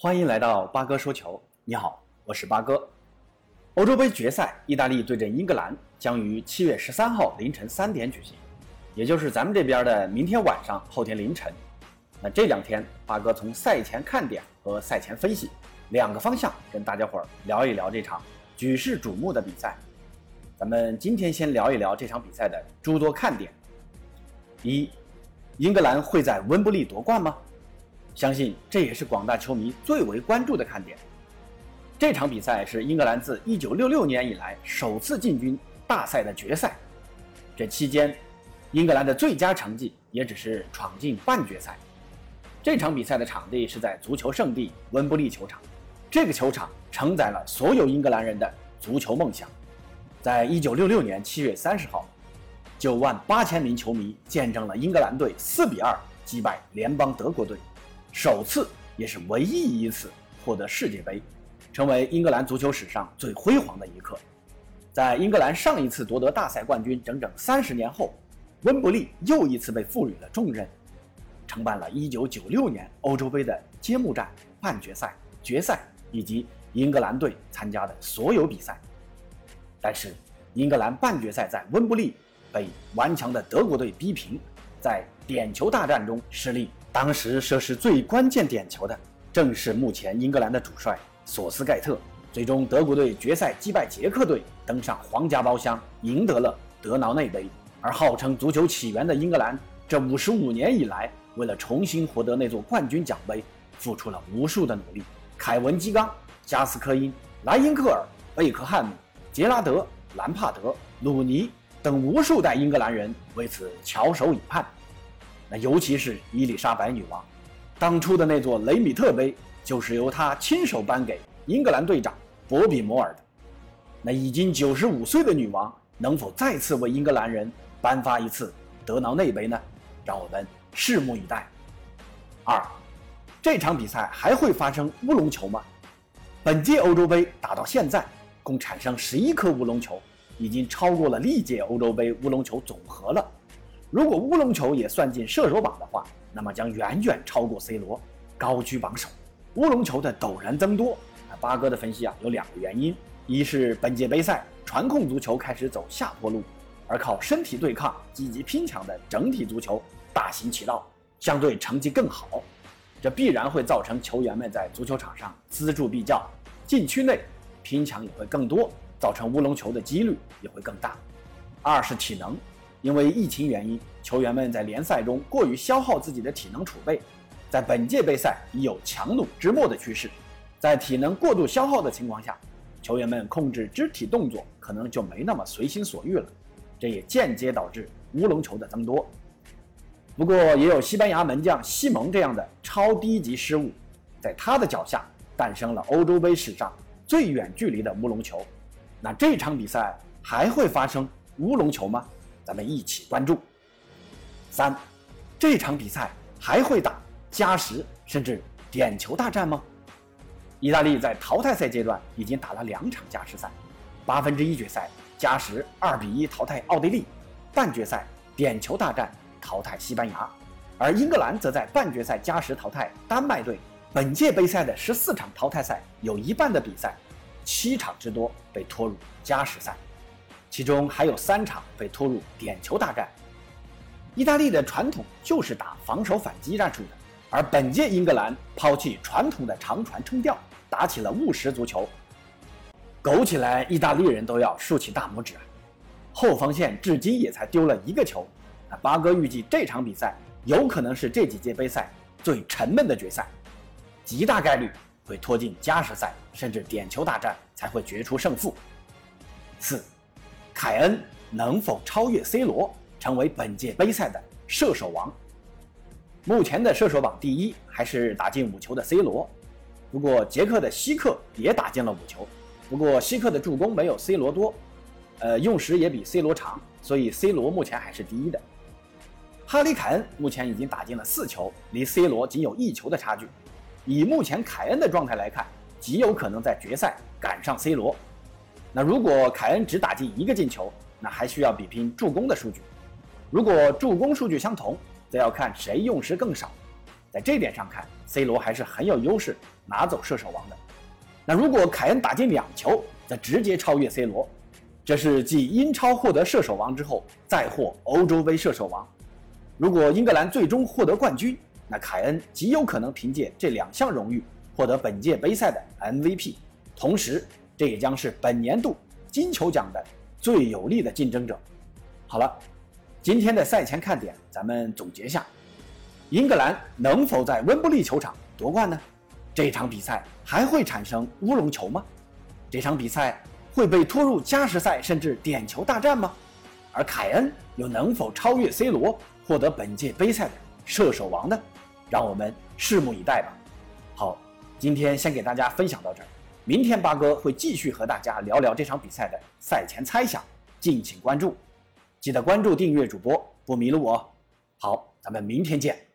欢迎来到八哥说球。你好，我是八哥。欧洲杯决赛，意大利对阵英格兰将于七月十三号凌晨三点举行，也就是咱们这边的明天晚上、后天凌晨。那这两天，八哥从赛前看点和赛前分析两个方向跟大家伙儿聊一聊这场举世瞩目的比赛。咱们今天先聊一聊这场比赛的诸多看点。一，英格兰会在温布利夺冠吗？相信这也是广大球迷最为关注的看点。这场比赛是英格兰自1966年以来首次进军大赛的决赛。这期间，英格兰的最佳成绩也只是闯进半决赛。这场比赛的场地是在足球圣地温布利球场，这个球场承载了所有英格兰人的足球梦想。在1966年7月30号，9万8千名球迷见证了英格兰队4比2击败联邦德国队。首次也是唯一一次获得世界杯，成为英格兰足球史上最辉煌的一刻。在英格兰上一次夺得大赛冠军整整三十年后，温布利又一次被赋予了重任，承办了1996年欧洲杯的揭幕战、半决赛、决赛以及英格兰队参加的所有比赛。但是，英格兰半决赛在温布利被顽强的德国队逼平，在点球大战中失利。当时射失最关键点球的，正是目前英格兰的主帅索斯盖特。最终，德国队决赛击败捷克队，登上皇家包厢，赢得了德劳内杯。而号称足球起源的英格兰，这五十五年以来，为了重新获得那座冠军奖杯，付出了无数的努力。凯文·基冈、加斯科因、莱因克尔、贝克汉姆、杰拉德、兰帕德、鲁尼等无数代英格兰人为此翘首以盼。那尤其是伊丽莎白女王，当初的那座雷米特杯就是由她亲手颁给英格兰队长博比摩尔的。那已经九十五岁的女王能否再次为英格兰人颁发一次德劳内杯呢？让我们拭目以待。二，这场比赛还会发生乌龙球吗？本届欧洲杯打到现在，共产生十一颗乌龙球，已经超过了历届欧洲杯乌龙球总和了。如果乌龙球也算进射手榜的话，那么将远远超过 C 罗，高居榜首。乌龙球的陡然增多，啊，八哥的分析啊有两个原因：一是本届杯赛传控足球开始走下坡路，而靠身体对抗、积极拼抢的整体足球大行其道，相对成绩更好，这必然会造成球员们在足球场上锱铢必较，禁区内拼抢也会更多，造成乌龙球的几率也会更大。二是体能。因为疫情原因，球员们在联赛中过于消耗自己的体能储备，在本届杯赛已有强弩之末的趋势。在体能过度消耗的情况下，球员们控制肢体动作可能就没那么随心所欲了，这也间接导致乌龙球的增多。不过，也有西班牙门将西蒙这样的超低级失误，在他的脚下诞生了欧洲杯史上最远距离的乌龙球。那这场比赛还会发生乌龙球吗？咱们一起关注。三，这场比赛还会打加时甚至点球大战吗？意大利在淘汰赛阶段已经打了两场加时赛，八分之一决赛加时二比一淘汰奥地利，半决赛点球大战淘汰西班牙，而英格兰则在半决赛加时淘汰丹麦队。本届杯赛的十四场淘汰赛有一半的比赛，七场之多被拖入加时赛。其中还有三场被拖入点球大战。意大利的传统就是打防守反击战术的，而本届英格兰抛弃传统的长传冲吊，打起了务实足球，苟起来意大利人都要竖起大拇指！后防线至今也才丢了一个球。那八哥预计这场比赛有可能是这几届杯赛最沉闷的决赛，极大概率会拖进加时赛，甚至点球大战才会决出胜负。四。凯恩能否超越 C 罗，成为本届杯赛的射手王？目前的射手榜第一还是打进五球的 C 罗，不过捷克的希克也打进了五球，不过希克的助攻没有 C 罗多，呃，用时也比 C 罗长，所以 C 罗目前还是第一的。哈里凯恩目前已经打进了四球，离 C 罗仅有一球的差距。以目前凯恩的状态来看，极有可能在决赛赶上 C 罗。那如果凯恩只打进一个进球，那还需要比拼助攻的数据。如果助攻数据相同，则要看谁用时更少。在这点上看，C 罗还是很有优势拿走射手王的。那如果凯恩打进两球，则直接超越 C 罗，这是继英超获得射手王之后再获欧洲杯射手王。如果英格兰最终获得冠军，那凯恩极有可能凭借这两项荣誉获得本届杯赛的 MVP，同时这也将是本年度金球奖的最有力的竞争者。好了，今天的赛前看点，咱们总结下：英格兰能否在温布利球场夺冠呢？这场比赛还会产生乌龙球吗？这场比赛会被拖入加时赛甚至点球大战吗？而凯恩又能否超越 C 罗，获得本届杯赛的射手王呢？让我们拭目以待吧。好，今天先给大家分享到这儿，明天八哥会继续和大家聊聊这场比赛的赛前猜想，敬请关注。记得关注订阅主播，不迷路哦。好，咱们明天见。